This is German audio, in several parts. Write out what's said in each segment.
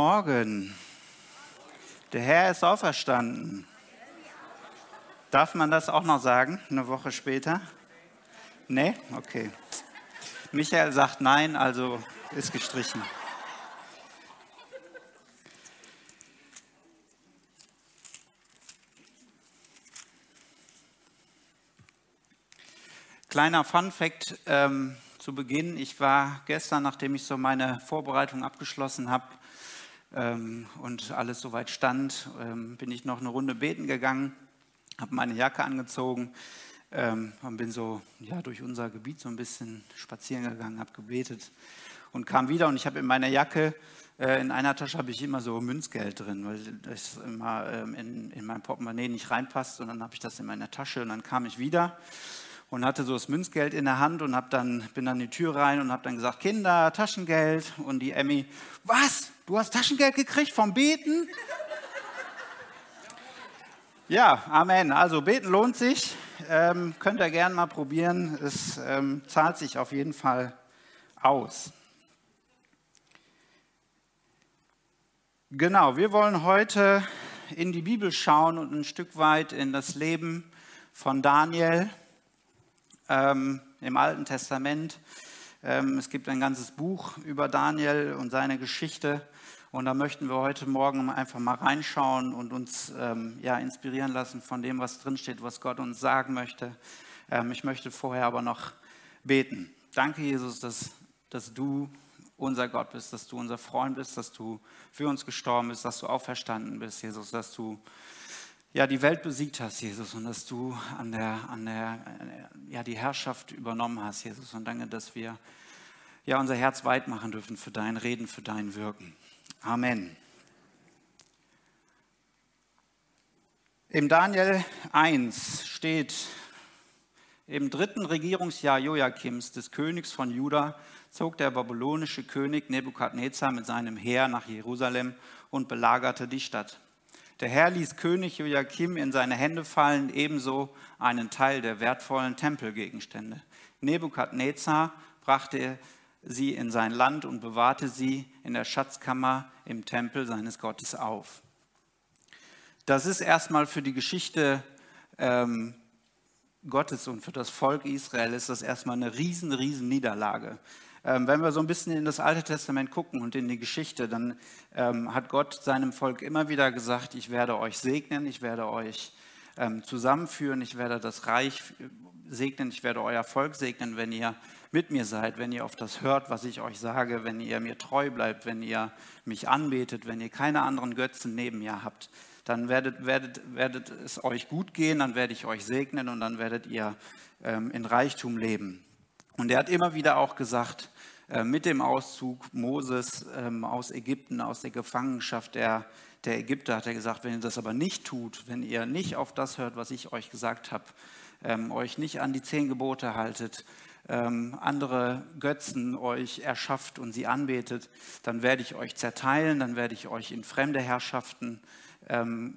Morgen. Der Herr ist auferstanden. Darf man das auch noch sagen, eine Woche später? Nee? Okay. Michael sagt nein, also ist gestrichen. Kleiner Fun Fact ähm, zu Beginn. Ich war gestern, nachdem ich so meine Vorbereitung abgeschlossen habe und alles soweit stand, ähm, bin ich noch eine Runde beten gegangen, habe meine Jacke angezogen ähm, und bin so ja, durch unser Gebiet so ein bisschen spazieren gegangen, habe gebetet und kam wieder und ich habe in meiner Jacke äh, in einer Tasche habe ich immer so Münzgeld drin, weil das immer ähm, in, in mein Portemonnaie nicht reinpasst. Und dann habe ich das in meiner Tasche und dann kam ich wieder und hatte so das Münzgeld in der Hand und hab dann, bin dann in die Tür rein und habe dann gesagt, Kinder, Taschengeld. Und die Emmy, was? Du hast Taschengeld gekriegt vom Beten? ja, Amen. Also beten lohnt sich. Ähm, könnt ihr gerne mal probieren. Es ähm, zahlt sich auf jeden Fall aus. Genau, wir wollen heute in die Bibel schauen und ein Stück weit in das Leben von Daniel ähm, im Alten Testament. Ähm, es gibt ein ganzes Buch über Daniel und seine Geschichte. Und da möchten wir heute Morgen einfach mal reinschauen und uns ähm, ja, inspirieren lassen von dem, was drinsteht, was Gott uns sagen möchte. Ähm, ich möchte vorher aber noch beten. Danke, Jesus, dass, dass du unser Gott bist, dass du unser Freund bist, dass du für uns gestorben bist, dass du auferstanden bist, Jesus, dass du ja, die Welt besiegt hast, Jesus, und dass du an der, an der, ja, die Herrschaft übernommen hast, Jesus. Und danke, dass wir ja, unser Herz weit machen dürfen für dein Reden, für dein Wirken. Amen. Im Daniel 1 steht, im dritten Regierungsjahr Joachims, des Königs von Juda, zog der babylonische König Nebukadnezar mit seinem Heer nach Jerusalem und belagerte die Stadt. Der Herr ließ König Joachim in seine Hände fallen, ebenso einen Teil der wertvollen Tempelgegenstände. Nebukadnezar brachte sie in sein Land und bewahrte sie in der Schatzkammer im Tempel seines Gottes auf. Das ist erstmal für die Geschichte ähm, Gottes und für das Volk Israel ist das erstmal eine riesen, riesen Niederlage. Ähm, wenn wir so ein bisschen in das Alte Testament gucken und in die Geschichte, dann ähm, hat Gott seinem Volk immer wieder gesagt, ich werde euch segnen, ich werde euch ähm, zusammenführen, ich werde das Reich segnen, ich werde euer Volk segnen, wenn ihr mit mir seid, wenn ihr auf das hört, was ich euch sage, wenn ihr mir treu bleibt, wenn ihr mich anbetet, wenn ihr keine anderen Götzen neben mir habt, dann werdet, werdet, werdet es euch gut gehen, dann werde ich euch segnen und dann werdet ihr ähm, in Reichtum leben. Und er hat immer wieder auch gesagt, äh, mit dem Auszug Moses ähm, aus Ägypten, aus der Gefangenschaft der, der Ägypter, hat er gesagt, wenn ihr das aber nicht tut, wenn ihr nicht auf das hört, was ich euch gesagt habe, ähm, euch nicht an die zehn Gebote haltet, ähm, andere Götzen euch erschafft und sie anbetet, dann werde ich euch zerteilen, dann werde ich euch in fremde Herrschaften ähm,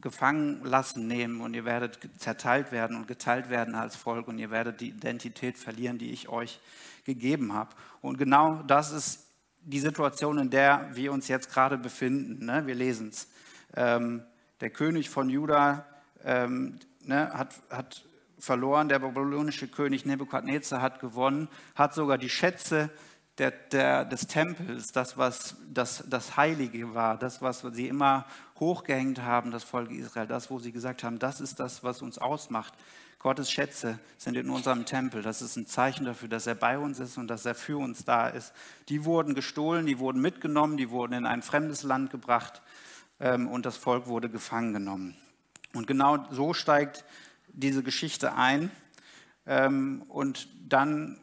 gefangen lassen nehmen und ihr werdet zerteilt werden und geteilt werden als Volk und ihr werdet die Identität verlieren, die ich euch gegeben habe. Und genau das ist die Situation, in der wir uns jetzt gerade befinden. Ne? Wir lesen es. Ähm, der König von Juda ähm, ne, hat, hat verloren, der babylonische König Nebukadnezar hat gewonnen, hat sogar die Schätze der, der, des Tempels, das, was das, das Heilige war, das, was sie immer hochgehängt haben, das Volk Israel, das, wo sie gesagt haben, das ist das, was uns ausmacht. Gottes Schätze sind in unserem Tempel. Das ist ein Zeichen dafür, dass er bei uns ist und dass er für uns da ist. Die wurden gestohlen, die wurden mitgenommen, die wurden in ein fremdes Land gebracht ähm, und das Volk wurde gefangen genommen. Und genau so steigt diese Geschichte ein. Ähm, und dann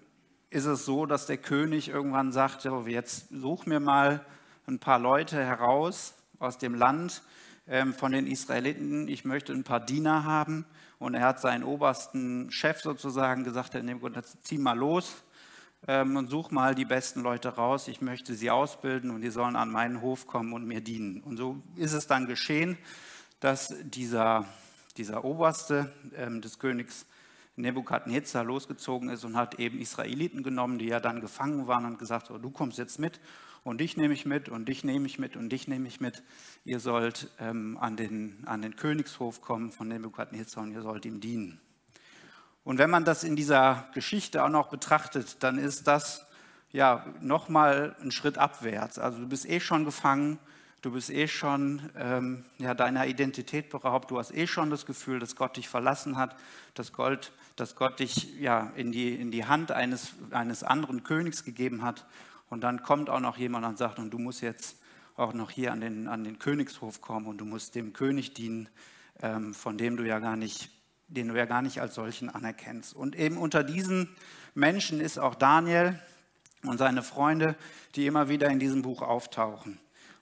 ist es so, dass der König irgendwann sagt, jetzt such mir mal ein paar Leute heraus aus dem Land ähm, von den Israeliten, ich möchte ein paar Diener haben. Und er hat seinen obersten Chef sozusagen gesagt, zieh mal los ähm, und such mal die besten Leute raus, ich möchte sie ausbilden und die sollen an meinen Hof kommen und mir dienen. Und so ist es dann geschehen, dass dieser, dieser Oberste ähm, des Königs Nebukadnezar losgezogen ist und hat eben Israeliten genommen, die ja dann gefangen waren und gesagt, oh, du kommst jetzt mit und dich nehme ich mit und dich nehme ich mit und dich nehme ich mit. Ihr sollt ähm, an, den, an den Königshof kommen von Nebukadnezar und ihr sollt ihm dienen. Und wenn man das in dieser Geschichte auch noch betrachtet, dann ist das ja nochmal ein Schritt abwärts. Also du bist eh schon gefangen, du bist eh schon ähm, ja, deiner Identität beraubt, du hast eh schon das Gefühl, dass Gott dich verlassen hat, dass Gott, dass Gott dich ja, in, die, in die Hand eines, eines anderen Königs gegeben hat. Und dann kommt auch noch jemand und sagt, und du musst jetzt auch noch hier an den, an den Königshof kommen und du musst dem König dienen, ähm, von dem du ja gar nicht, den du ja gar nicht als solchen anerkennst. Und eben unter diesen Menschen ist auch Daniel und seine Freunde, die immer wieder in diesem Buch auftauchen.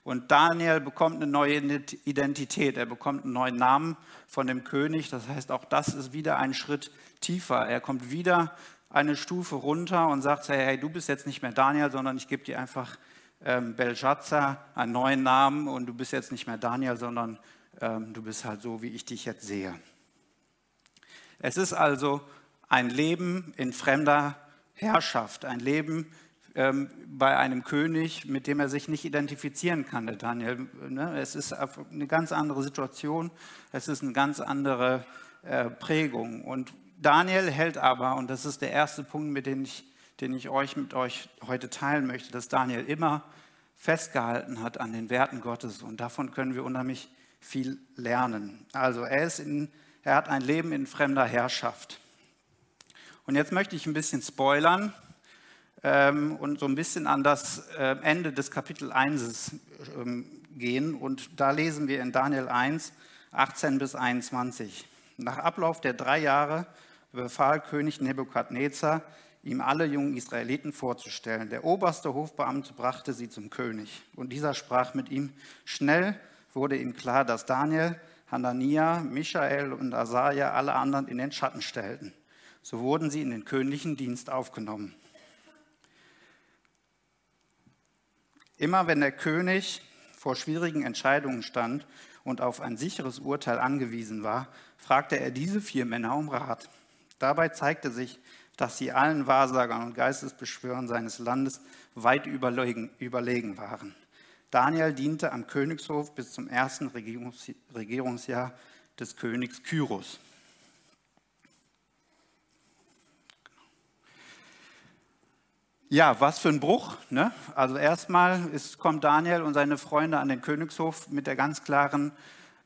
Und Daniel bekommt eine neue Identität, er bekommt einen neuen Namen von dem König. Das heißt, auch das ist wieder ein Schritt tiefer. Er kommt wieder eine Stufe runter und sagt, hey, du bist jetzt nicht mehr Daniel, sondern ich gebe dir einfach ähm, Belshazzar einen neuen Namen und du bist jetzt nicht mehr Daniel, sondern ähm, du bist halt so, wie ich dich jetzt sehe. Es ist also ein Leben in fremder Herrschaft, ein Leben ähm, bei einem König, mit dem er sich nicht identifizieren kann, der Daniel. Ne? Es ist eine ganz andere Situation, es ist eine ganz andere äh, Prägung. Und Daniel hält aber, und das ist der erste Punkt, mit dem ich, den ich euch mit euch heute teilen möchte, dass Daniel immer festgehalten hat an den Werten Gottes. Und davon können wir unheimlich viel lernen. Also er, ist in, er hat ein Leben in fremder Herrschaft. Und jetzt möchte ich ein bisschen spoilern ähm, und so ein bisschen an das äh, Ende des Kapitel 1 ähm, gehen. Und da lesen wir in Daniel 1, 18 bis 21. Nach Ablauf der drei Jahre befahl König Nebukadnezar, ihm alle jungen Israeliten vorzustellen. Der oberste Hofbeamte brachte sie zum König. Und dieser sprach mit ihm. Schnell wurde ihm klar, dass Daniel, Hanania, Michael und Asaja alle anderen in den Schatten stellten. So wurden sie in den königlichen Dienst aufgenommen. Immer wenn der König vor schwierigen Entscheidungen stand und auf ein sicheres Urteil angewiesen war, fragte er diese vier Männer um Rat. Dabei zeigte sich, dass sie allen Wahrsagern und Geistesbeschwörern seines Landes weit überlegen, überlegen waren. Daniel diente am Königshof bis zum ersten Regierungsjahr des Königs Kyros. Ja, was für ein Bruch. Ne? Also erstmal ist, kommt Daniel und seine Freunde an den Königshof mit der ganz klaren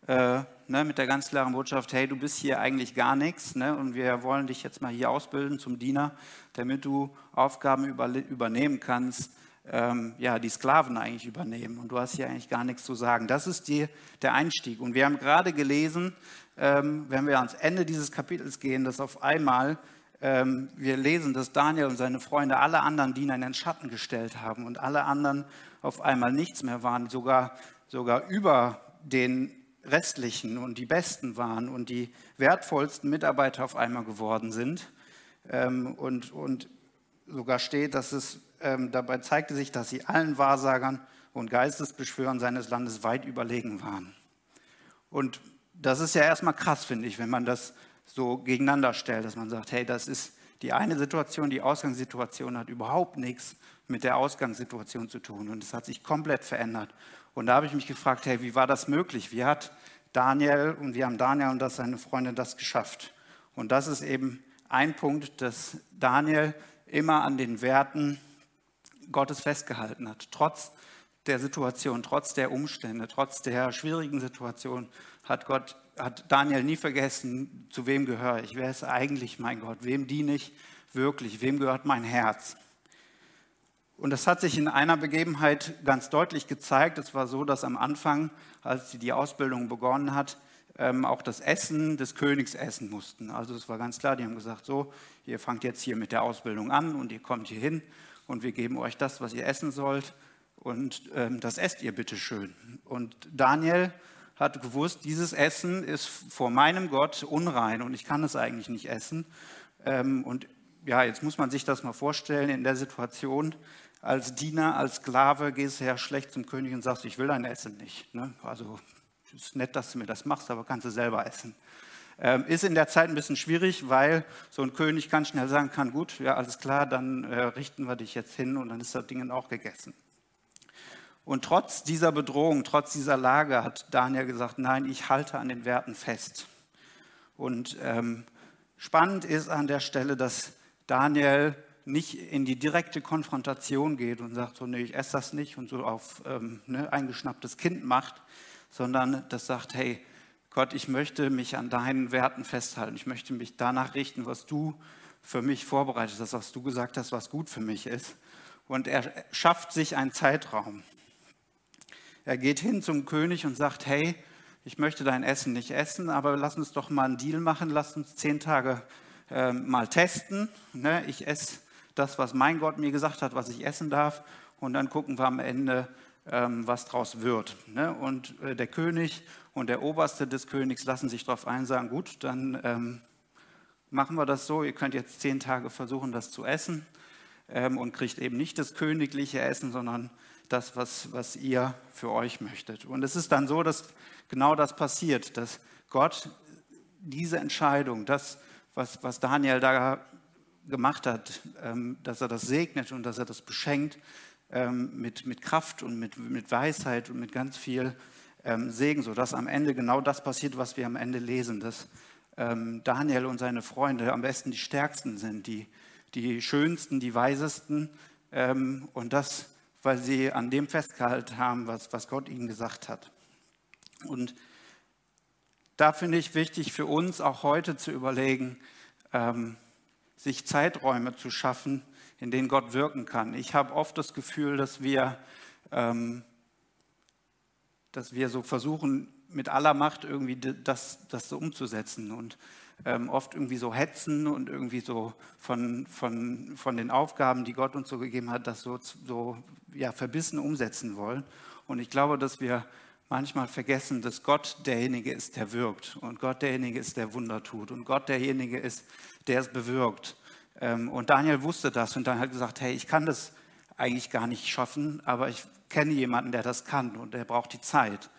äh, ne, mit der ganz klaren Botschaft, hey, du bist hier eigentlich gar nichts ne, und wir wollen dich jetzt mal hier ausbilden zum Diener, damit du Aufgaben über, übernehmen kannst, ähm, ja, die Sklaven eigentlich übernehmen und du hast hier eigentlich gar nichts zu sagen. Das ist die, der Einstieg. Und wir haben gerade gelesen, ähm, wenn wir ans Ende dieses Kapitels gehen, dass auf einmal ähm, wir lesen, dass Daniel und seine Freunde alle anderen Diener in den Schatten gestellt haben und alle anderen auf einmal nichts mehr waren, sogar, sogar über den restlichen und die besten waren und die wertvollsten Mitarbeiter auf einmal geworden sind. Ähm, und, und sogar steht, dass es ähm, dabei zeigte sich, dass sie allen Wahrsagern und Geistesbeschwörern seines Landes weit überlegen waren. Und das ist ja erstmal krass, finde ich, wenn man das so gegeneinander stellt, dass man sagt, hey, das ist die eine Situation, die Ausgangssituation hat überhaupt nichts mit der Ausgangssituation zu tun und es hat sich komplett verändert. Und da habe ich mich gefragt, hey, wie war das möglich? Wie hat Daniel und wie haben Daniel und das seine Freunde das geschafft? Und das ist eben ein Punkt, dass Daniel immer an den Werten Gottes festgehalten hat. Trotz der Situation, trotz der Umstände, trotz der schwierigen Situation hat Gott, hat Daniel nie vergessen, zu wem gehöre ich, wer ist eigentlich mein Gott, wem diene ich wirklich, wem gehört mein Herz. Und das hat sich in einer Begebenheit ganz deutlich gezeigt. Es war so, dass am Anfang, als sie die Ausbildung begonnen hat, ähm, auch das Essen des Königs essen mussten. Also es war ganz klar, die haben gesagt, so, ihr fangt jetzt hier mit der Ausbildung an und ihr kommt hier hin und wir geben euch das, was ihr essen sollt und ähm, das esst ihr bitte schön. Und Daniel hat gewusst, dieses Essen ist vor meinem Gott unrein und ich kann es eigentlich nicht essen. Ähm, und ja, jetzt muss man sich das mal vorstellen in der Situation, als Diener, als Sklave gehst du ja schlecht zum König und sagst, ich will dein Essen nicht. Ne? Also es ist nett, dass du mir das machst, aber kannst du selber essen. Ähm, ist in der Zeit ein bisschen schwierig, weil so ein König ganz schnell sagen kann, gut, ja alles klar, dann äh, richten wir dich jetzt hin und dann ist das Ding auch gegessen. Und trotz dieser Bedrohung, trotz dieser Lage hat Daniel gesagt, nein, ich halte an den Werten fest. Und ähm, spannend ist an der Stelle, dass Daniel nicht in die direkte Konfrontation geht und sagt, so, nee, ich esse das nicht und so auf ähm, ne, eingeschnapptes Kind macht, sondern das sagt, hey, Gott, ich möchte mich an deinen Werten festhalten. Ich möchte mich danach richten, was du für mich vorbereitet hast, was du gesagt hast, was gut für mich ist. Und er schafft sich einen Zeitraum. Er geht hin zum König und sagt, hey, ich möchte dein Essen nicht essen, aber lass uns doch mal einen Deal machen, lass uns zehn Tage äh, mal testen. Ne? Ich esse das, was mein Gott mir gesagt hat, was ich essen darf, und dann gucken wir am Ende, ähm, was draus wird. Ne? Und äh, der König und der Oberste des Königs lassen sich darauf ein, sagen, gut, dann ähm, machen wir das so, ihr könnt jetzt zehn Tage versuchen, das zu essen ähm, und kriegt eben nicht das königliche Essen, sondern das, was, was ihr für euch möchtet. Und es ist dann so, dass genau das passiert, dass Gott diese Entscheidung, das, was, was Daniel da gemacht hat, ähm, dass er das segnet und dass er das beschenkt ähm, mit, mit Kraft und mit, mit Weisheit und mit ganz viel ähm, Segen, sodass am Ende genau das passiert, was wir am Ende lesen, dass Daniel und seine Freunde am besten die stärksten sind, die, die schönsten, die weisesten und das, weil sie an dem festgehalten haben, was, was Gott ihnen gesagt hat. Und da finde ich wichtig für uns auch heute zu überlegen, ähm, sich Zeiträume zu schaffen, in denen Gott wirken kann. Ich habe oft das Gefühl, dass wir, ähm, dass wir so versuchen, mit aller Macht irgendwie das, das so umzusetzen und ähm, oft irgendwie so hetzen und irgendwie so von, von, von den Aufgaben, die Gott uns so gegeben hat, das so, so ja, verbissen umsetzen wollen. Und ich glaube, dass wir manchmal vergessen, dass Gott derjenige ist, der wirkt und Gott derjenige ist, der Wunder tut und Gott derjenige ist, der es bewirkt. Ähm, und Daniel wusste das und dann hat gesagt, hey, ich kann das eigentlich gar nicht schaffen, aber ich kenne jemanden, der das kann und der braucht die Zeit.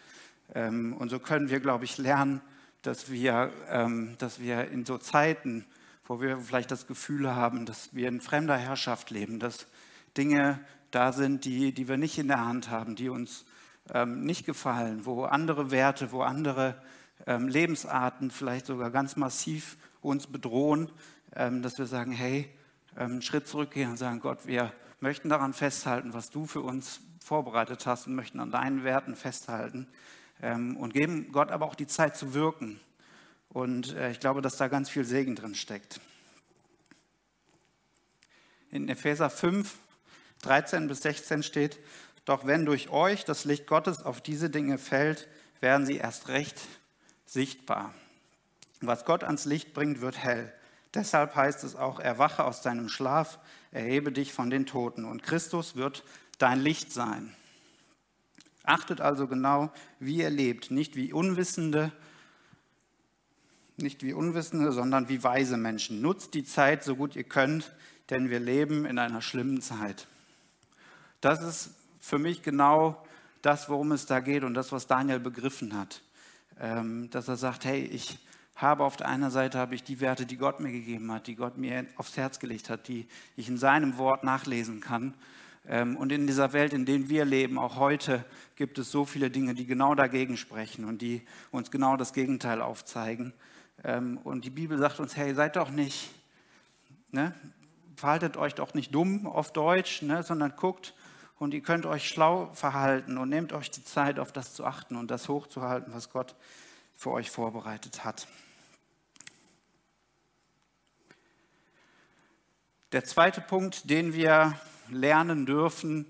Ähm, und so können wir, glaube ich, lernen, dass wir, ähm, dass wir in so Zeiten, wo wir vielleicht das Gefühl haben, dass wir in fremder Herrschaft leben, dass Dinge da sind, die, die wir nicht in der Hand haben, die uns nicht gefallen, wo andere Werte, wo andere Lebensarten vielleicht sogar ganz massiv uns bedrohen, ähm, dass wir sagen, hey, einen ähm, Schritt zurückgehen und sagen, Gott, wir möchten daran festhalten, was du für uns vorbereitet hast und möchten an deinen Werten festhalten. ähm, und geben Gott aber auch die Zeit zu wirken. Und äh, ich glaube, dass da ganz viel Segen drin steckt. In Epheser 5, 13 bis 16 steht, doch wenn durch euch das Licht Gottes auf diese Dinge fällt, werden sie erst recht sichtbar. Was Gott ans Licht bringt, wird hell. Deshalb heißt es auch, erwache aus deinem Schlaf, erhebe dich von den Toten und Christus wird dein Licht sein. Achtet also genau, wie ihr lebt, nicht wie Unwissende, nicht wie Unwissende, sondern wie weise Menschen. Nutzt die Zeit so gut ihr könnt, denn wir leben in einer schlimmen Zeit. Das ist für mich genau das, worum es da geht und das, was Daniel begriffen hat. Ähm, dass er sagt, hey, ich, habe auf der einen Seite habe ich die Werte, die Gott mir gegeben hat, die Gott mir aufs Herz gelegt hat, die ich in seinem Wort nachlesen kann. Ähm, und in dieser Welt, in der wir leben, auch heute, gibt es so viele Dinge, die genau dagegen sprechen und die uns genau das Gegenteil aufzeigen. Ähm, und die Bibel sagt uns, hey, seid doch nicht, ne, verhaltet euch doch nicht dumm auf Deutsch, ne, sondern guckt und ihr könnt euch schlau verhalten und nehmt euch die Zeit, auf das zu achten und das hochzuhalten, was Gott für euch vorbereitet hat. Der zweite Punkt, den wir lernen dürfen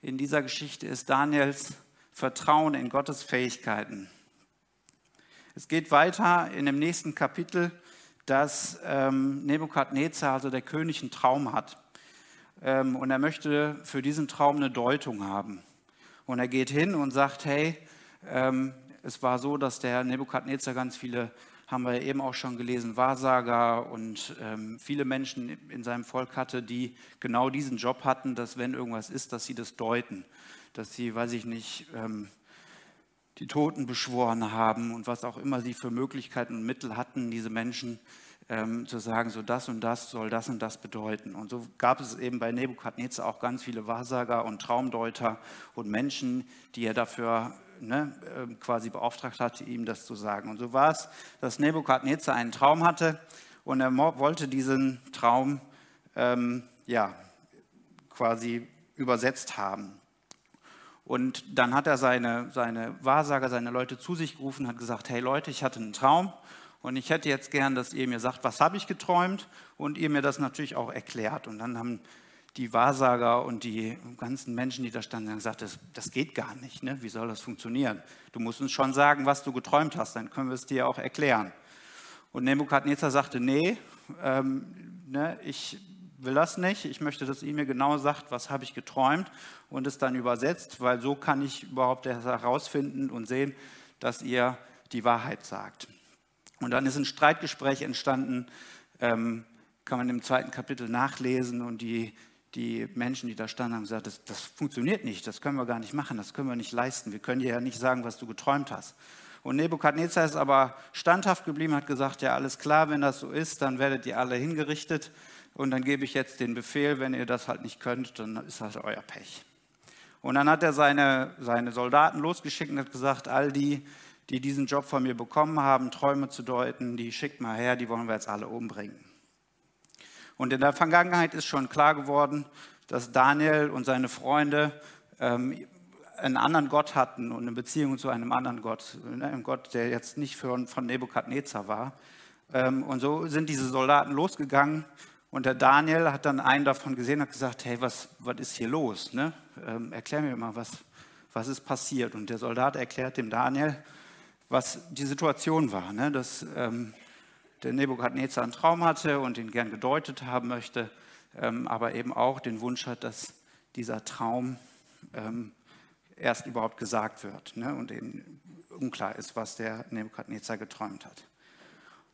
in dieser Geschichte, ist Daniels Vertrauen in Gottes Fähigkeiten. Es geht weiter in dem nächsten Kapitel, dass ähm, Nebukadnezar, also der König, einen Traum hat. Ähm, und er möchte für diesen Traum eine Deutung haben. Und er geht hin und sagt, hey, ähm, es war so, dass der Nebukadnezar ganz viele haben wir eben auch schon gelesen, Wahrsager und ähm, viele Menschen in seinem Volk hatte, die genau diesen Job hatten, dass wenn irgendwas ist, dass sie das deuten, dass sie, weiß ich nicht, ähm, die Toten beschworen haben und was auch immer sie für Möglichkeiten und Mittel hatten, diese Menschen ähm, zu sagen, so das und das soll das und das bedeuten. Und so gab es eben bei Nebukadnezar auch ganz viele Wahrsager und Traumdeuter und Menschen, die er dafür ne, ähm, quasi beauftragt hatte, ihm das zu sagen. Und so war es, dass Nebukadnezar einen Traum hatte und er wollte diesen Traum ähm, ja, quasi übersetzt haben. Und dann hat er seine, seine Wahrsager, seine Leute zu sich gerufen und hat gesagt, hey Leute, ich hatte einen Traum und ich hätte jetzt gern, dass ihr mir sagt, was habe ich geträumt und ihr mir das natürlich auch erklärt. Und dann haben die Wahrsager und die ganzen Menschen, die da standen, gesagt, das, das geht gar nicht. Ne? Wie soll das funktionieren? Du musst uns schon sagen, was du geträumt hast, dann können wir es dir auch erklären. Und Nebukadnezar sagte, nee, ähm, ne, ich will das nicht. Ich möchte, dass ihr mir genau sagt, was habe ich geträumt und es dann übersetzt, weil so kann ich überhaupt herausfinden und sehen, dass ihr die Wahrheit sagt. Und dann ist ein Streitgespräch entstanden, ähm, kann man im zweiten Kapitel nachlesen und die, die Menschen, die da standen, haben gesagt, das, das funktioniert nicht, das können wir gar nicht machen, das können wir nicht leisten, wir können dir ja nicht sagen, was du geträumt hast. Und Nebukadnezar ist aber standhaft geblieben, hat gesagt, ja alles klar, wenn das so ist, dann werdet ihr alle hingerichtet und dann gebe ich jetzt den Befehl, wenn ihr das halt nicht könnt, dann ist das euer Pech. Und dann hat er seine, seine Soldaten losgeschickt und hat gesagt, all die, die diesen Job von mir bekommen haben, Träume zu deuten, die schickt mal her, die wollen wir jetzt alle umbringen. Und in der Vergangenheit ist schon klar geworden, dass Daniel und seine Freunde ähm, einen anderen Gott hatten und eine Beziehung zu einem anderen Gott, ne, einem Gott, der jetzt nicht von, von Nebukadnezar war. Ähm, und so sind diese Soldaten losgegangen und der Daniel hat dann einen davon gesehen und gesagt, hey, was, was ist hier los? Ne? Ähm, erklär mir mal, was, was ist passiert? Und der Soldat erklärt dem Daniel, was die Situation war, ne? dass ähm, der Nebukadnezar einen Traum hatte und ihn gern gedeutet haben möchte, ähm, aber eben auch den Wunsch hat, dass dieser Traum ähm, erst überhaupt gesagt wird ne? und eben unklar ist, was der Nebukadnezar geträumt hat.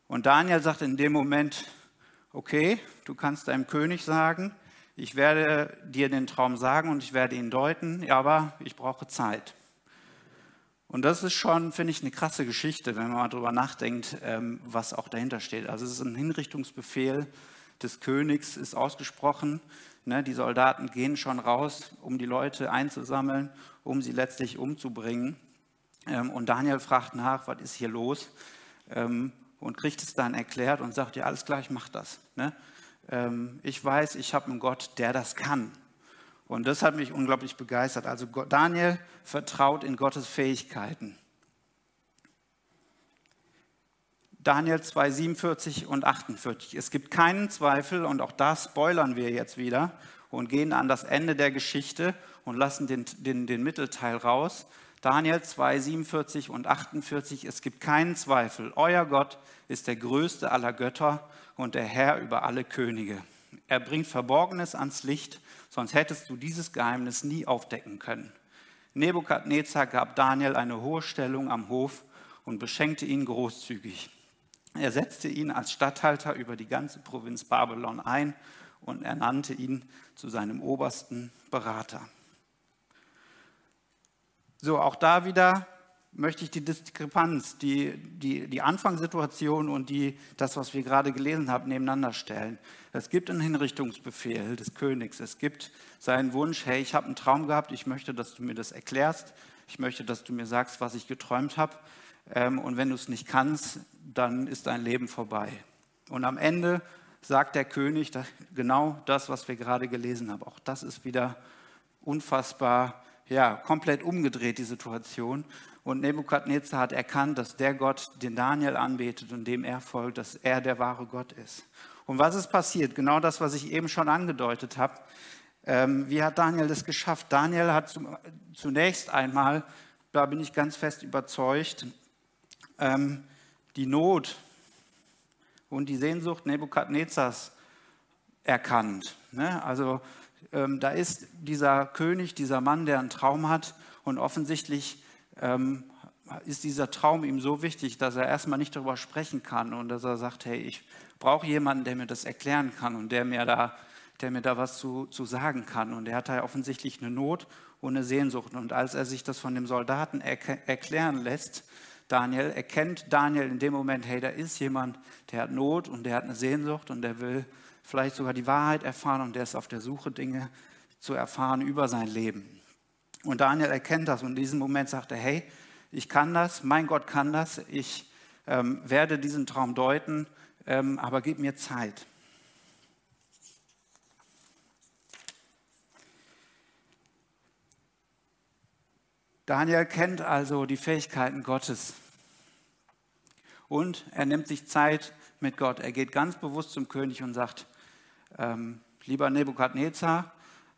Und Daniel sagt in dem Moment, okay, du kannst deinem König sagen, ich werde dir den Traum sagen und ich werde ihn deuten, aber ich brauche Zeit. Und das ist schon, finde ich, eine krasse Geschichte, wenn man mal darüber nachdenkt, ähm, was auch dahinter steht. Also es ist ein Hinrichtungsbefehl des Königs, ist ausgesprochen. Ne, die Soldaten gehen schon raus, um die Leute einzusammeln, um sie letztlich umzubringen. Ähm, und Daniel fragt nach, was ist hier los? Ähm, und kriegt es dann erklärt und sagt, ja, alles klar, ich mache das. Ne? Ich weiß, ich habe einen Gott, der das kann. Und das hat mich unglaublich begeistert. Also Daniel vertraut in Gottes Fähigkeiten. Daniel 2, 47 und 48. Es gibt keinen Zweifel, und auch da spoilern wir jetzt wieder und gehen an das Ende der Geschichte und lassen den, den, den Mittelteil raus. Daniel 2, 47 und 48, es gibt keinen Zweifel, euer Gott ist der größte aller Götter und der Herr über alle Könige. Er bringt Verborgenes ans Licht, sonst hättest du dieses Geheimnis nie aufdecken können. Nebukadnezar gab Daniel eine hohe Stellung am Hof und beschenkte ihn großzügig. Er setzte ihn als Statthalter über die ganze Provinz Babylon ein und ernannte ihn zu seinem obersten Berater. So, auch da wieder möchte ich die Diskrepanz, die, die, die Anfangssituation und die, das, was wir gerade gelesen haben, nebeneinander stellen. Es gibt einen Hinrichtungsbefehl des Königs. Es gibt seinen Wunsch, hey, ich habe einen Traum gehabt, ich möchte, dass du mir das erklärst. Ich möchte, dass du mir sagst, was ich geträumt habe. Ähm, und wenn du es nicht kannst, dann ist dein Leben vorbei. Und am Ende sagt der König genau das, was wir gerade gelesen haben. Auch das ist wieder unfassbar ja, komplett umgedreht, die Situation. Und Nebukadnezar hat erkannt, dass der Gott, den Daniel anbetet und dem er folgt, dass er der wahre Gott ist. Und was ist passiert? Genau das, was ich eben schon angedeutet habe. Ähm, wie hat Daniel das geschafft? Daniel hat zum, zunächst einmal, da bin ich ganz fest überzeugt, ähm, die Not und die Sehnsucht Nebukadnezars erkannt. Ne? Also ähm, da ist dieser König, dieser Mann, der einen Traum hat und offensichtlich ähm, ist dieser Traum ihm so wichtig, dass er erstmal nicht darüber sprechen kann und dass er sagt, hey, ich brauche jemanden, der mir das erklären kann und der mir da, der mir da was zu, zu sagen kann. Und er hat da offensichtlich eine Not und eine Sehnsucht. Und als er sich das von dem Soldaten erklären lässt, Daniel, erkennt Daniel in dem Moment, hey, da ist jemand, der hat Not und der hat eine Sehnsucht und der will vielleicht sogar die Wahrheit erfahren und der ist auf der Suche, Dinge zu erfahren über sein Leben. Und Daniel erkennt das und in diesem Moment sagt er, hey, ich kann das, mein Gott kann das, ich ähm, werde diesen Traum deuten, ähm, aber gib mir Zeit. Daniel kennt also die Fähigkeiten Gottes und er nimmt sich Zeit mit Gott. Er geht ganz bewusst zum König und sagt, ähm, lieber Nebukadnezar,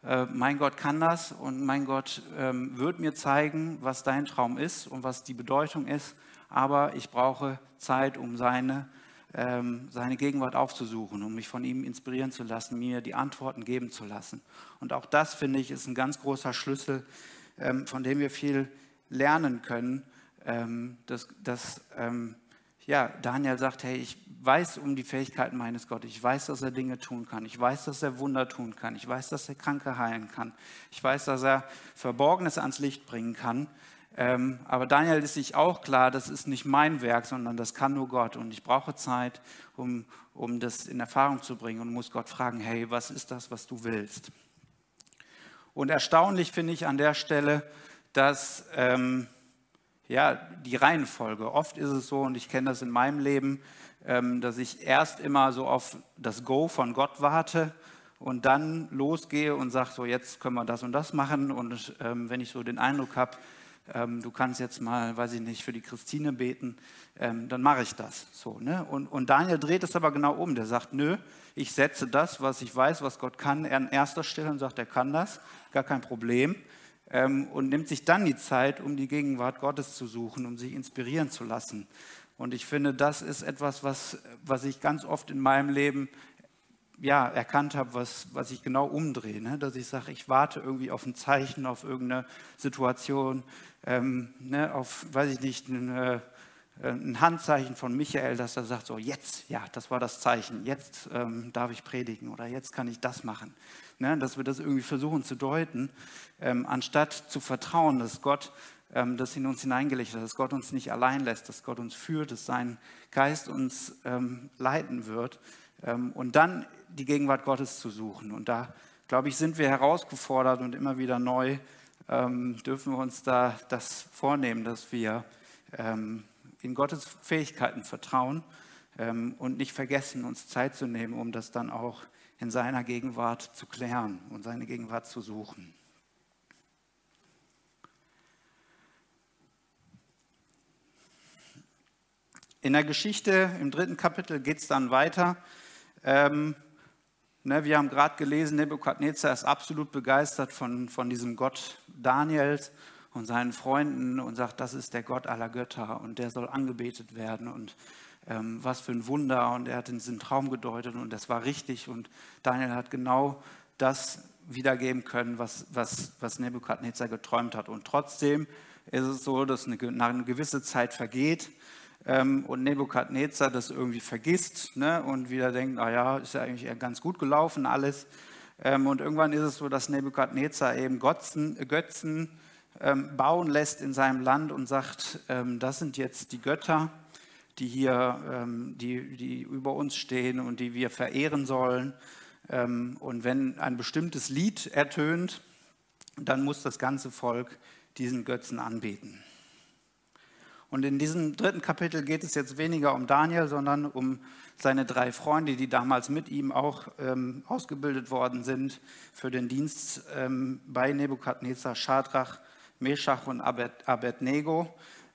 äh, mein Gott kann das und mein Gott ähm, wird mir zeigen, was dein Traum ist und was die Bedeutung ist, aber ich brauche Zeit, um seine, ähm, seine Gegenwart aufzusuchen, um mich von ihm inspirieren zu lassen, mir die Antworten geben zu lassen. Und auch das, finde ich, ist ein ganz großer Schlüssel, ähm, von dem wir viel lernen können, ähm, dass, dass ähm, ja, Daniel sagt, hey, ich weiß um die Fähigkeiten meines Gottes. Ich weiß, dass er Dinge tun kann. Ich weiß, dass er Wunder tun kann. Ich weiß, dass er Kranke heilen kann. Ich weiß, dass er Verborgenes ans Licht bringen kann. Ähm, aber Daniel ist sich auch klar, das ist nicht mein Werk, sondern das kann nur Gott. Und ich brauche Zeit, um, um das in Erfahrung zu bringen und muss Gott fragen, hey, was ist das, was du willst? Und erstaunlich finde ich an der Stelle, dass ähm, ja, die Reihenfolge. Oft ist es so, und ich kenne das in meinem Leben, dass ich erst immer so auf das Go von Gott warte und dann losgehe und sage, so jetzt können wir das und das machen. Und ähm, wenn ich so den Eindruck habe, ähm, du kannst jetzt mal, weiß ich nicht, für die Christine beten, dann mache ich das. So, ne? und, und Daniel dreht es aber genau um. Der sagt, nö, ich setze das, was ich weiß, was Gott kann, an erster Stelle und sagt, er kann das, gar kein Problem ähm, und nimmt sich dann die Zeit, um die Gegenwart Gottes zu suchen, um sich inspirieren zu lassen. Und ich finde, das ist etwas, was, was ich ganz oft in meinem Leben ja, erkannt habe, was, was ich genau umdrehe. Ne? Dass ich sage, ich warte irgendwie auf ein Zeichen, auf irgendeine Situation, ähm, ne? auf, weiß ich nicht, eine, äh, ein Handzeichen von Michael, dass er sagt, so jetzt, ja, das war das Zeichen, jetzt ähm, darf ich predigen oder jetzt kann ich das machen ne, dass wir das irgendwie versuchen zu deuten, ähm, anstatt zu vertrauen, dass Gott ähm, das in uns hineingelegt hat, dass Gott uns nicht allein lässt, dass Gott uns führt, dass sein Geist uns ähm, leiten wird ähm, und dann die Gegenwart Gottes zu suchen. Und da, glaube ich, sind wir herausgefordert und immer wieder neu ähm, dürfen wir uns da das vornehmen, dass wir ähm, in Gottes Fähigkeiten vertrauen und nicht vergessen, uns Zeit zu nehmen, um das dann auch in seiner Gegenwart zu klären und seine Gegenwart zu suchen. In der Geschichte im dritten Kapitel geht es dann weiter. Ähm, ne, wir haben gerade gelesen, Nebukadnezar ist absolut begeistert von, von diesem Gott Daniels und seinen Freunden und sagt, das ist der Gott aller Götter und der soll angebetet werden. Und ähm, was für ein Wunder und er hat diesen Traum gedeutet und das war richtig und Daniel hat genau das wiedergeben können, was, was, was Nebukadnezar geträumt hat. Und trotzdem ist es so, dass eine, nach einer gewissen Zeit vergeht ähm, und Nebukadnezar das irgendwie vergisst ne, und wieder denkt, ah ja, ist ja eigentlich ganz gut gelaufen alles. Ähm, und irgendwann ist es so, dass Nebukadnezar eben Götzen, Götzen ähm, bauen lässt in seinem Land und sagt, ähm, das sind jetzt die Götter die hier, ähm, die, die über uns stehen und die wir verehren sollen. Ähm, und wenn ein bestimmtes Lied ertönt, dann muss das ganze Volk diesen Götzen anbeten. Und in diesem dritten Kapitel geht es jetzt weniger um Daniel, sondern um seine drei Freunde, die damals mit ihm auch ähm, ausgebildet worden sind für den Dienst ähm, bei Nebukadnezar, Schadrach, Meshach und Abednego.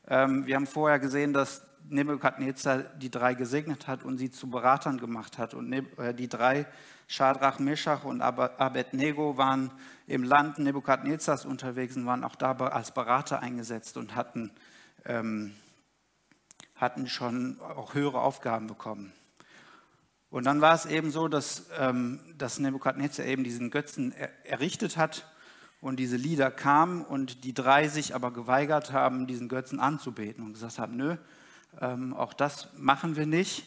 Ähm, wir haben vorher gesehen, dass Nebukadnezar die drei gesegnet hat und sie zu Beratern gemacht hat. Und äh, die drei, Schadrach, Meshach und Abednego, waren im Land Nebukadnezars unterwegs und waren auch da als Berater eingesetzt und hatten, ähm, hatten schon auch höhere Aufgaben bekommen. Und dann war es eben so, dass, ähm, dass Nebukadnezar eben diesen Götzen er, errichtet hat und diese Lieder kamen und die drei sich aber geweigert haben, diesen Götzen anzubeten und gesagt haben, nö, ähm, auch das machen wir nicht.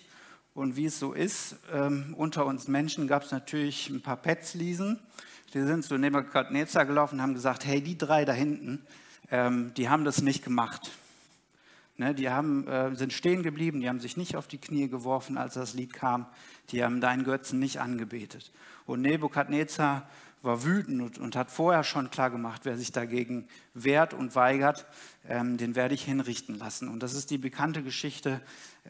Und wie es so ist, ähm, unter uns Menschen gab es natürlich ein paar Petzliesen. Die sind zu Nebukadnezar gelaufen und haben gesagt, hey, die drei da hinten, ähm, die haben das nicht gemacht. Ne, die haben, äh, sind stehen geblieben, die haben sich nicht auf die Knie geworfen, als das Lied kam. Die haben deinen Götzen nicht angebetet. Und Nebukadnezar war wütend und, und, hat vorher schon klar gemacht, wer sich dagegen wehrt und weigert, ähm, den werde ich hinrichten lassen. Und das ist die bekannte Geschichte,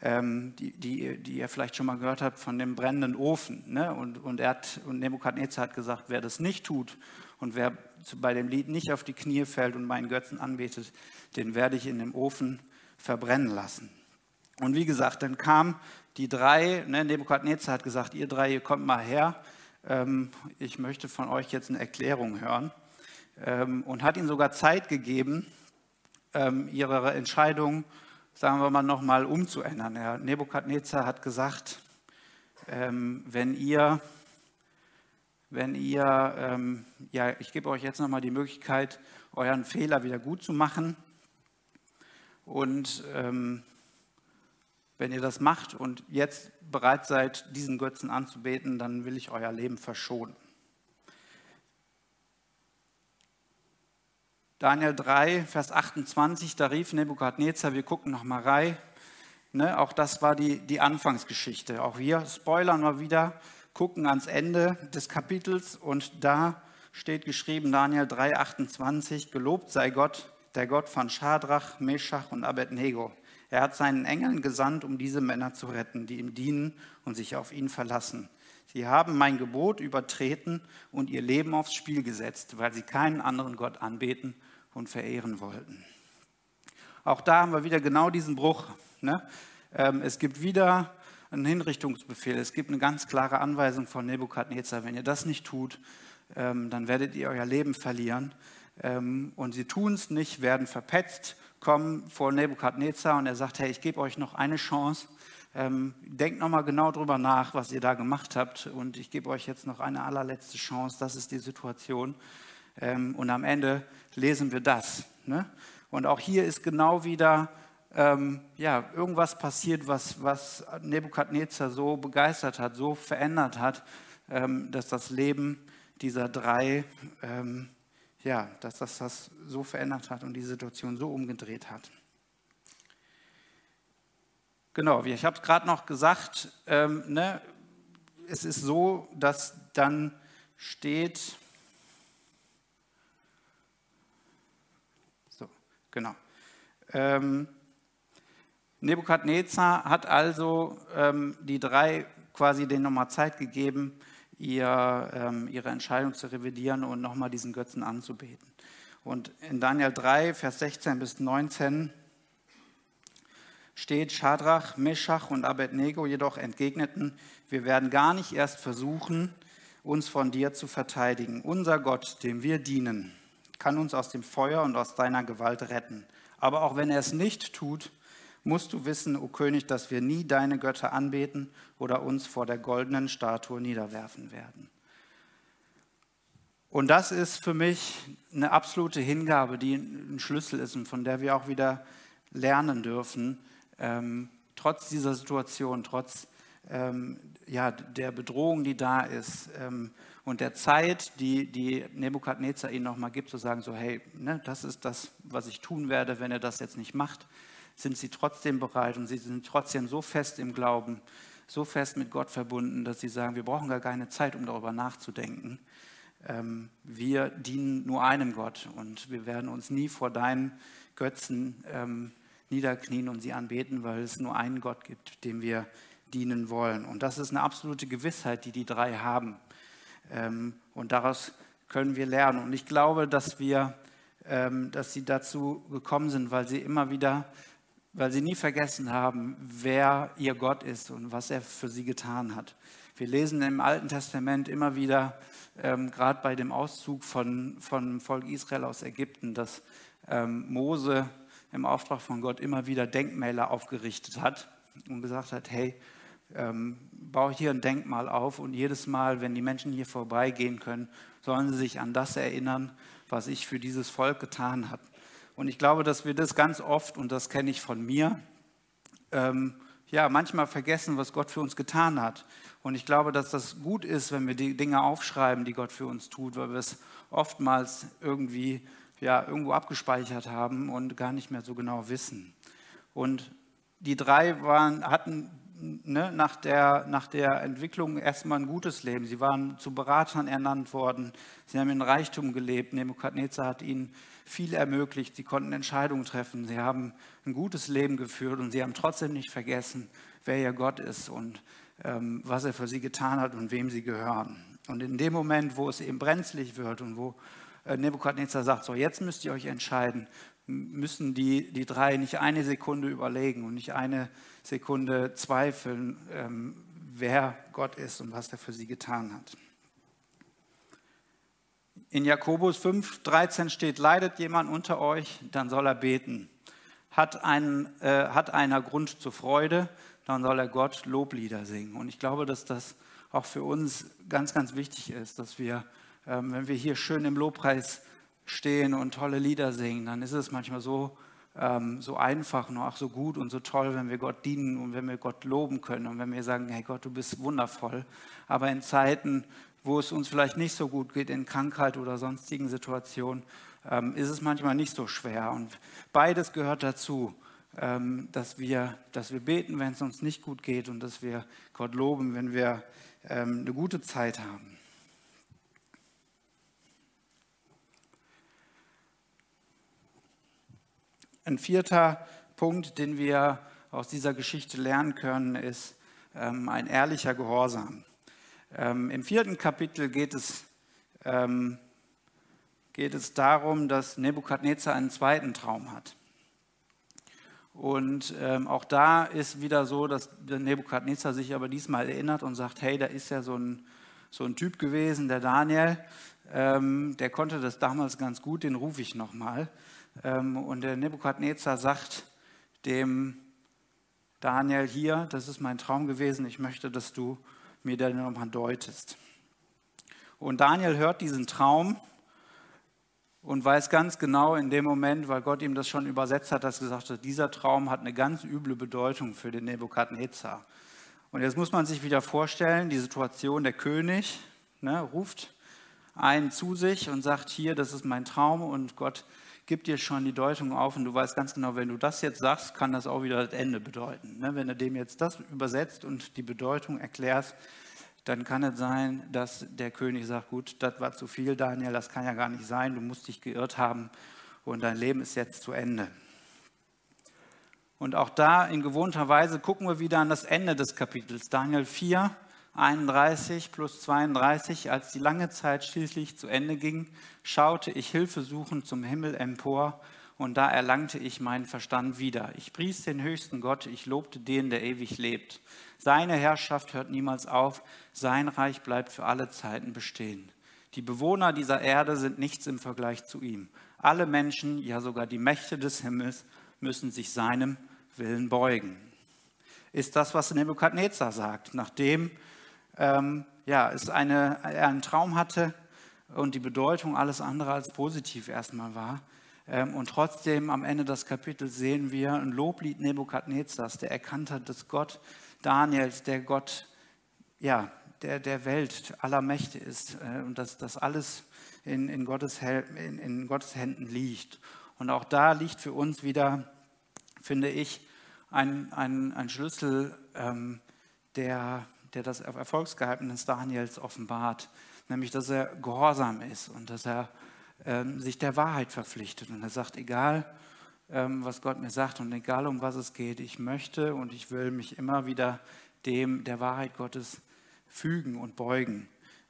ähm, die, die, die, ihr vielleicht schon mal gehört habt von dem brennenden Ofen. Ne? Und, und, er hat, und Nebukadnezar hat gesagt, wer das nicht tut und wer bei dem Lied nicht auf die Knie fällt und meinen Götzen anbetet, den werde ich in dem Ofen verbrennen lassen. Und wie gesagt, dann kamen die drei, ne, Nebukadnezar hat gesagt, ihr drei, ihr kommt mal her, ähm, ich möchte von euch jetzt eine Erklärung hören. Ähm, und hat ihnen sogar Zeit gegeben, ähm, ihre Entscheidung, sagen wir mal, nochmal umzuändern. Ja, Nebukadnezar hat gesagt, wenn ihr, wenn ihr, ja, ich gebe euch jetzt nochmal die Möglichkeit, euren Fehler wieder gut zu machen. Und ähm, wenn ihr das macht und jetzt bereit seid, diesen Götzen anzubeten, dann will ich euer Leben verschonen. Daniel 3, Vers 28, da rief Nebukadnezar, wir gucken nochmal rein. Ne, auch das war die, die Anfangsgeschichte. Auch wir spoilern mal wieder, gucken ans Ende des Kapitels und da steht geschrieben, Daniel 3, 28, gelobt sei Gott, der Gott von Schadrach, Meshach und Abednego er hat seinen Engeln gesandt, um diese Männer zu retten, die ihm dienen und sich auf ihn verlassen. Sie haben mein Gebot übertreten und ihr Leben aufs Spiel gesetzt, weil sie keinen anderen Gott anbeten und verehren wollten. Auch da haben wir wieder genau diesen Bruch. Ne? Ähm, es gibt wieder einen Hinrichtungsbefehl. Es gibt eine ganz klare Anweisung von Nebukadnezar. Wenn ihr das nicht tut, ähm, dann werdet ihr euer Leben verlieren. Ähm, und sie tun es nicht, werden verpetzt kommen vor Nebukadnezar und er sagt, hey, ich gebe euch noch eine Chance. Ähm, denkt nochmal genau drüber nach, was ihr da gemacht habt. Und ich gebe euch jetzt noch eine allerletzte Chance. Das ist die Situation. Ähm, und am Ende lesen wir das. Ne? Und auch hier ist genau wieder ähm, ja, irgendwas passiert, was, was Nebukadnezar so begeistert hat, so verändert hat, ähm, dass das Leben dieser drei ähm, ja, dass das das so verändert hat und die Situation so umgedreht hat. Genau, ich habe es gerade noch gesagt, ähm, ne, es ist so, dass dann steht, so, genau, ähm, Nebukadnezar hat also ähm, die drei quasi denen nochmal Zeit gegeben, ihr, ähm, ihre Entscheidung zu revidieren und nochmal diesen Götzen anzubeten. Und in Daniel 3, Vers 16 bis 19 steht, Schadrach, Meschach und Abednego jedoch entgegneten, wir werden gar nicht erst versuchen, uns von dir zu verteidigen. Unser Gott, dem wir dienen, kann uns aus dem Feuer und aus deiner Gewalt retten. Aber auch wenn er es nicht tut, musst du wissen, o König, dass wir nie deine Götter anbeten oder uns vor der goldenen Statue niederwerfen werden. Und das ist für mich eine absolute Hingabe, die ein Schlüssel ist und von der wir auch wieder lernen dürfen, ähm, trotz dieser Situation, trotz ähm, ja, der Bedrohung, die da ist ähm, und der Zeit, die, die Nebukadnezar ihnen nochmal gibt, zu sagen, so hey, ne, das ist das, was ich tun werde, wenn er das jetzt nicht macht sind sie trotzdem bereit und sie sind trotzdem so fest im Glauben, so fest mit Gott verbunden, dass sie sagen, wir brauchen gar keine Zeit, um darüber nachzudenken. Ähm, wir dienen nur einem Gott und wir werden uns nie vor deinen Götzen ähm, niederknien und sie anbeten, weil es nur einen Gott gibt, dem wir dienen wollen. Und das ist eine absolute Gewissheit, die die drei haben. Ähm, und daraus können wir lernen. Und ich glaube, dass wir, dass sie dazu gekommen sind, weil sie immer wieder weil sie nie vergessen haben, wer ihr Gott ist und was er für sie getan hat. Wir lesen im Alten Testament immer wieder, ähm, gerade bei dem Auszug von, von Volk Israel aus Ägypten, dass ähm, Mose im Auftrag von Gott immer wieder Denkmäler aufgerichtet hat und gesagt hat, hey, ähm, baue hier ein Denkmal auf und jedes Mal, wenn die Menschen hier vorbeigehen können, sollen sie sich an das erinnern, was ich für dieses Volk getan habe. Und ich glaube, dass wir das ganz oft, und das kenne ich von mir, ähm, ja, manchmal vergessen, was Gott für uns getan hat. Und ich glaube, dass das gut ist, wenn wir die Dinge aufschreiben, die Gott für uns tut, weil wir es oftmals irgendwie ja, irgendwo abgespeichert haben und gar nicht mehr so genau wissen. Und die drei waren, hatten ne, nach, der, nach der Entwicklung erstmal ein gutes Leben. Sie waren zu Beratern ernannt worden. Sie haben in Reichtum gelebt. Nebukadnezar hat ihnen viel ermöglicht. Sie konnten Entscheidungen treffen. Sie haben ein gutes Leben geführt und sie haben trotzdem nicht vergessen, wer ihr Gott ist und ähm, was er für sie getan hat und wem sie gehören. Und in dem Moment, wo es eben brenzlig wird und wo äh, Nebukadnezar sagt, so jetzt müsst ihr euch entscheiden, müssen die, die drei nicht eine Sekunde überlegen und nicht eine Sekunde zweifeln, ähm, wer Gott ist und was er für sie getan hat. In Jakobus 5, 13 steht, leidet jemand unter euch, dann soll er beten. Hat, ein, äh, hat einer Grund zur Freude, dann soll er Gott Loblieder singen. Und ich glaube, dass das auch für uns ganz, ganz wichtig ist, dass wir, ähm, wenn wir hier schön im Lobpreis stehen und tolle Lieder singen, dann ist es manchmal so, ähm, so einfach und auch so gut und so toll, wenn wir Gott dienen und wenn wir Gott loben können und wenn wir sagen, hey Gott, du bist wundervoll. Aber in Zeiten, wo es uns vielleicht nicht so gut geht, in Krankheit oder sonstigen Situationen, ähm, ist es manchmal nicht so schwer. Und beides gehört dazu, ähm, dass, wir, dass wir beten, wenn es uns nicht gut geht und dass wir Gott loben, wenn wir ähm, eine gute Zeit haben. Ein vierter Punkt, den wir aus dieser Geschichte lernen können, ist ähm, ein ehrlicher Gehorsam. Ähm, Im vierten Kapitel geht es, ähm, geht es darum, dass Nebukadnezar einen zweiten Traum hat. Und ähm, auch da ist wieder so, dass Nebukadnezar sich aber diesmal erinnert und sagt, hey, da ist ja so ein, so ein Typ gewesen, der Daniel, ähm, der konnte das damals ganz gut, den rufe ich nochmal. Ähm, und der Nebukadnezar sagt dem Daniel hier, das ist mein Traum gewesen, ich möchte, dass du mir den nochmal deutest. Und Daniel hört diesen Traum und weiß ganz genau in dem Moment, weil Gott ihm das schon übersetzt hat, dass er gesagt hat, dieser Traum hat eine ganz üble Bedeutung für den Nebukadnezar. Und jetzt muss man sich wieder vorstellen, die Situation, der König ne, ruft einen zu sich und sagt, hier, das ist mein Traum und Gott gibt dir schon die Deutung auf und du weißt ganz genau, wenn du das jetzt sagst, kann das auch wieder das Ende bedeuten. Ne? Wenn du dem jetzt das übersetzt und die Bedeutung erklärst, dann kann es sein, dass der König sagt, gut, das war zu viel, Daniel, das kann ja gar nicht sein, du musst dich geirrt haben und dein Leben ist jetzt zu Ende. Und auch da in gewohnter Weise gucken wir wieder an das Ende des Kapitels. Daniel 4, 31 plus 32, als die lange Zeit schließlich zu Ende ging, schaute ich hilfesuchend zum Himmel empor und da erlangte ich meinen Verstand wieder. Ich pries den höchsten Gott, ich lobte den, der ewig lebt. Seine Herrschaft hört niemals auf, sein Reich bleibt für alle Zeiten bestehen. Die Bewohner dieser Erde sind nichts im Vergleich zu ihm. Alle Menschen, ja sogar die Mächte des Himmels, müssen sich seinem Willen beugen. Ist das, was Nebukadnezar sagt, nachdem ähm, ja, es eine, er einen Traum hatte und die Bedeutung alles andere als positiv erstmal war. Ähm, und trotzdem am Ende des Kapitels sehen wir ein Loblied Nebukadnezars, der erkannt hat, dass Gott Daniels, der Gott ja, der, der Welt aller Mächte ist äh, und dass das alles in, in, Gottes, in, in Gottes Händen liegt. Und auch da liegt für uns wieder, finde ich, ein, ein, ein Schlüssel, ähm, der der das Erfolgsgeheimnis Daniels offenbart, nämlich dass er gehorsam ist und dass er ähm, sich der Wahrheit verpflichtet. Und er sagt, egal ähm, was Gott mir sagt und egal um was es geht, ich möchte und ich will mich immer wieder dem der Wahrheit Gottes fügen und beugen.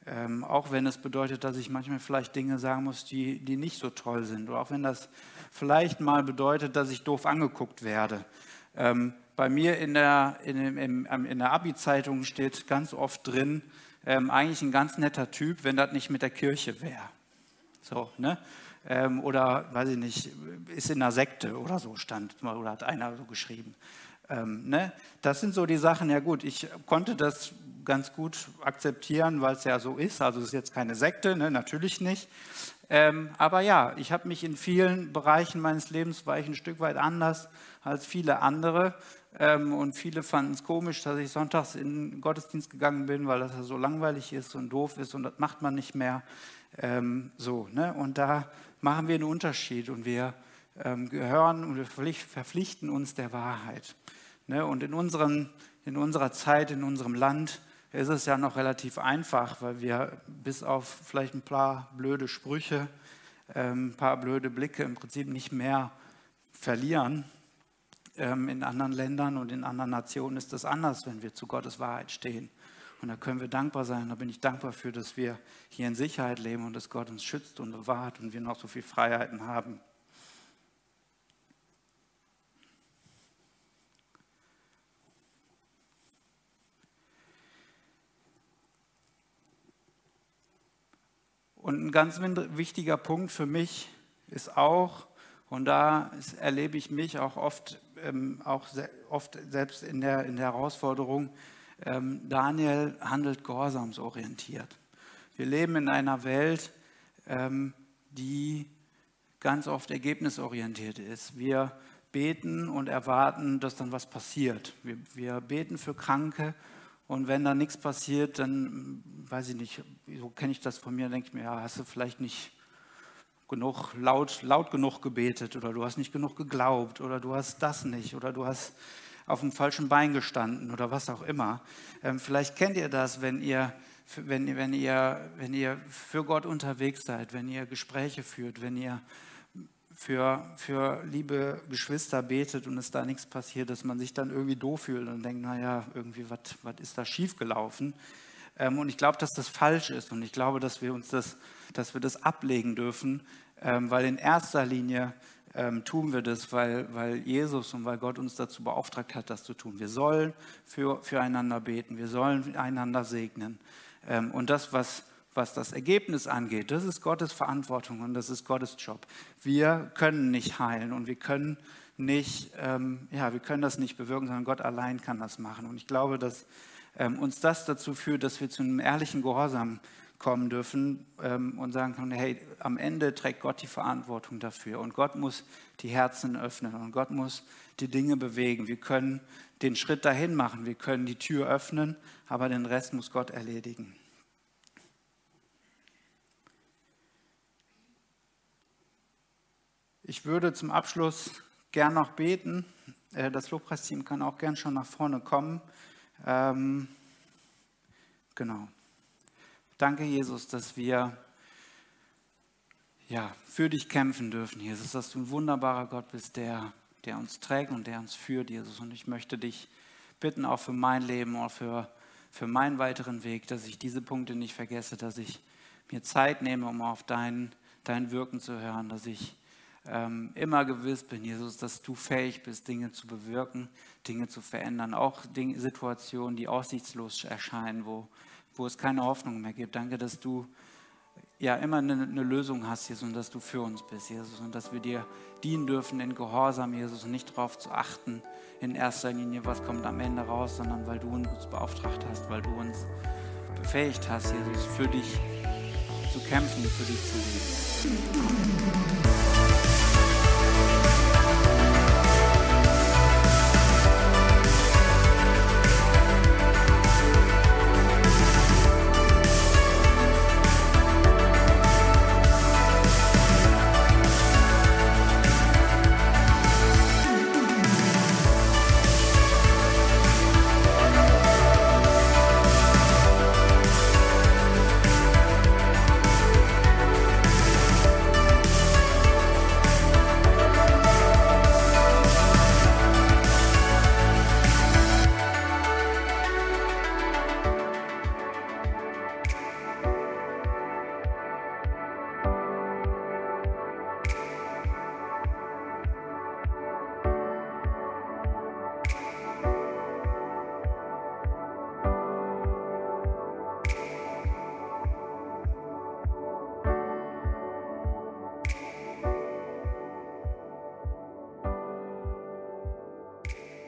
Ähm, auch wenn es bedeutet, dass ich manchmal vielleicht Dinge sagen muss, die, die nicht so toll sind. Oder auch wenn das vielleicht mal bedeutet, dass ich doof angeguckt werde. Ähm, bei mir in der, in, in, in der Abi-Zeitung steht ganz oft drin, ähm, eigentlich ein ganz netter Typ, wenn das nicht mit der Kirche wäre. So, ne? Ähm, oder, weiß ich nicht, ist in einer Sekte oder so stand, oder hat einer so geschrieben. Ähm, ne? Das sind so die Sachen, ja gut, ich konnte das ganz gut akzeptieren, weil es ja so ist. Also es ist jetzt keine Sekte, ne? natürlich nicht. Ähm, aber ja, ich habe mich in vielen Bereichen meines Lebens war ich ein Stück weit anders als viele andere. Ähm, und viele fanden es komisch, dass ich sonntags in den Gottesdienst gegangen bin, weil das ja so langweilig ist und doof ist und das macht man nicht mehr. Ähm, so, ne? Und da machen wir einen Unterschied und wir ähm, gehören und wir verpflichten uns der Wahrheit. Ne? Und in, unseren, in unserer Zeit, in unserem Land ist es ja noch relativ einfach, weil wir bis auf vielleicht ein paar blöde Sprüche, ähm, ein paar blöde Blicke im Prinzip nicht mehr verlieren. Ähm, in anderen Ländern und in anderen Nationen ist das anders, wenn wir zu Gottes Wahrheit stehen. Und da können wir dankbar sein. Da bin ich dankbar für, dass wir hier in Sicherheit leben und dass Gott uns schützt und bewahrt und wir noch so viele Freiheiten haben. Und ein ganz wichtiger Punkt für mich ist auch, und da erlebe ich mich auch oft, ähm, auch oft selbst in der, in der Herausforderung, ähm, Daniel handelt gehorsamsorientiert. Wir leben in einer Welt, ähm, die ganz oft ergebnisorientiert ist. Wir beten und erwarten, dass dann was passiert. Wir, wir beten für Kranke und wenn da nichts passiert, dann weiß ich nicht, so kenne ich das von mir, denke ich mir, ja, hast du vielleicht nicht genug laut, laut genug gebetet oder du hast nicht genug geglaubt oder du hast das nicht oder du hast auf dem falschen Bein gestanden oder was auch immer. Ähm, vielleicht kennt ihr das, wenn ihr, wenn, wenn, ihr, wenn ihr für Gott unterwegs seid, wenn ihr Gespräche führt, wenn ihr für, für liebe Geschwister betet und es da nichts passiert, dass man sich dann irgendwie doof fühlt und denkt, naja, irgendwie, was ist da schiefgelaufen? Ähm, und ich glaube, dass das falsch ist und ich glaube, dass wir uns das, dass wir das ablegen dürfen, ähm, weil in erster Linie ähm, tun wir das, weil, weil Jesus und weil Gott uns dazu beauftragt hat, das zu tun. Wir sollen für, füreinander beten, wir sollen einander segnen. und das, was was das Ergebnis angeht, das ist Gottes Verantwortung und das ist Gottes Job. Wir können nicht heilen und wir können nicht, ähm, ja, wir können das nicht bewirken, sondern Gott allein kann das machen. Und ich glaube, dass ähm, uns das dazu führt, dass wir zu einem ehrlichen Gehorsam kommen dürfen ähm, und sagen können, hey, am Ende trägt Gott die Verantwortung dafür und Gott muss die Herzen öffnen und Gott muss die Dinge bewegen. Wir können den Schritt dahin machen, wir können die Tür öffnen, aber den Rest muss Gott erledigen. Ich würde zum Abschluss gern noch beten. Äh, das Lobpreisteam kann auch gern schon nach vorne kommen. Ähm, genau. Danke, Jesus, dass wir ja, für dich kämpfen dürfen, Jesus, dass du ein wunderbarer Gott bist, der, der uns trägt und der uns führt, Jesus. Und ich möchte dich bitten, auch für mein Leben, auch für, für meinen weiteren Weg, dass ich diese Punkte nicht vergesse, dass ich mir Zeit nehme, um auf dein, dein Wirken zu hören, dass ich ähm, immer gewiss bin, Jesus, dass du fähig bist, Dinge zu bewirken, Dinge zu verändern, auch Dinge, Situationen, die aussichtslos erscheinen, wo, wo es keine Hoffnung mehr gibt. Danke, dass du ja immer eine, eine, Lösung hast, Jesus, und dass du für uns bist, Jesus, und dass wir dir dienen dürfen in Gehorsam, Jesus, und nicht darauf zu achten, in erster Linie, was kommt am Ende raus, sondern weil du uns beauftragt hast, weil du uns befähigt hast, Jesus, für dich zu kämpfen, für dich zu leben.